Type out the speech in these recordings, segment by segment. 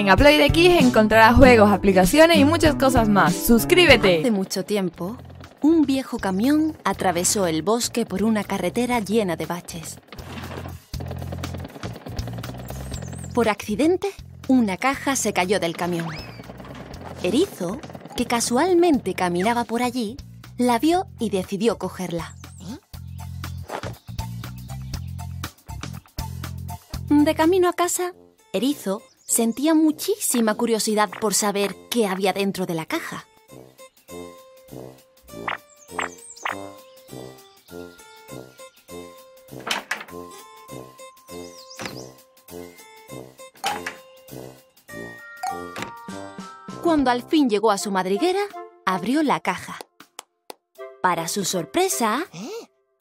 En Upload X encontrarás juegos, aplicaciones y muchas cosas más. ¡Suscríbete! Hace mucho tiempo, un viejo camión atravesó el bosque por una carretera llena de baches. Por accidente, una caja se cayó del camión. Erizo, que casualmente caminaba por allí, la vio y decidió cogerla. De camino a casa, Erizo sentía muchísima curiosidad por saber qué había dentro de la caja. Cuando al fin llegó a su madriguera, abrió la caja. Para su sorpresa,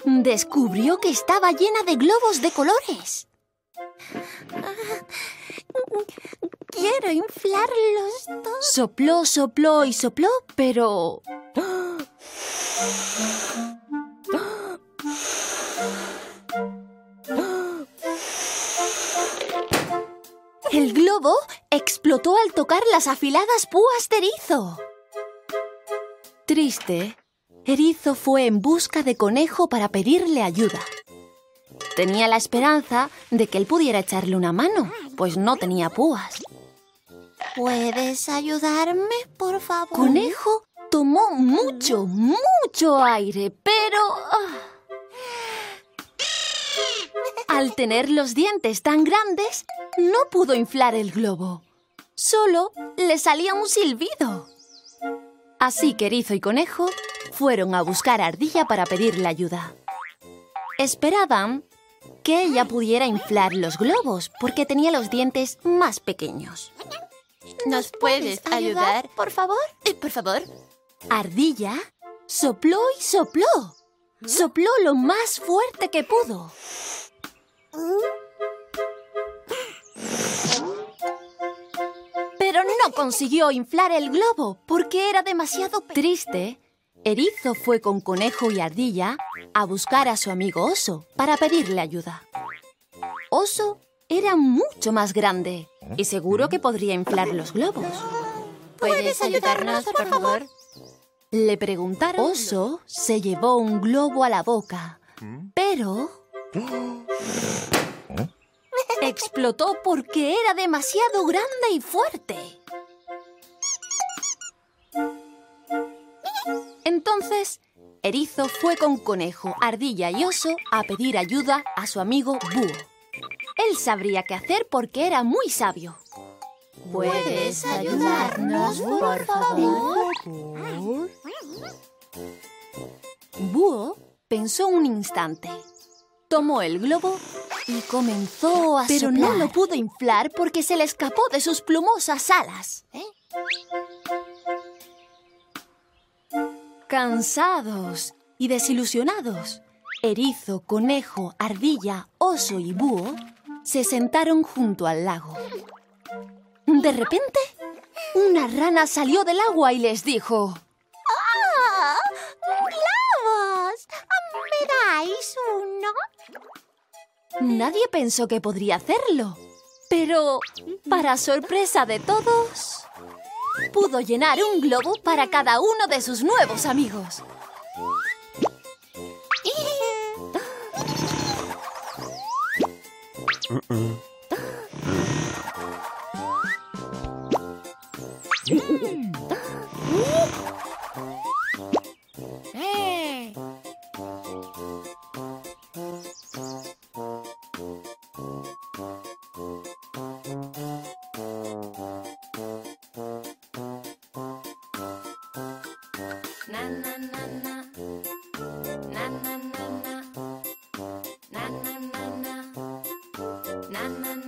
descubrió que estaba llena de globos de colores. Quiero inflarlos. Sopló, sopló y sopló, pero... El globo explotó al tocar las afiladas púas de Erizo. Triste, Erizo fue en busca de Conejo para pedirle ayuda. Tenía la esperanza de que él pudiera echarle una mano, pues no tenía púas. ¿Puedes ayudarme, por favor? Conejo tomó mucho, mucho aire, pero... ah. Al tener los dientes tan grandes, no pudo inflar el globo. Solo le salía un silbido. Así que Erizo y Conejo fueron a buscar a Ardilla para pedirle ayuda. Esperaban que ella pudiera inflar los globos porque tenía los dientes más pequeños. ¿Nos puedes ayudar, por favor? Eh, por favor. Ardilla sopló y sopló. Sopló lo más fuerte que pudo. Pero no consiguió inflar el globo porque era demasiado triste. Erizo fue con Conejo y Ardilla a buscar a su amigo Oso para pedirle ayuda. Oso era mucho más grande y seguro que podría inflar los globos. ¿Puedes ayudarnos, por favor? Le preguntaron. Oso se llevó un globo a la boca, pero... Explotó porque era demasiado grande y fuerte. Entonces, Erizo fue con Conejo, Ardilla y Oso a pedir ayuda a su amigo Búho. Él sabría qué hacer porque era muy sabio. ¿Puedes ayudarnos, por favor? Búho pensó un instante. Tomó el globo y comenzó a Pero no lo pudo inflar porque se le escapó de sus plumosas alas. Cansados y desilusionados, Erizo, Conejo, Ardilla, Oso y Búho se sentaron junto al lago. De repente, una rana salió del agua y les dijo... ¡Ah! ¡Globos! ¿Me dais uno? Nadie pensó que podría hacerlo. Pero, para sorpresa de todos, pudo llenar un globo para cada uno de sus nuevos amigos. Na, na, na, na. na, na.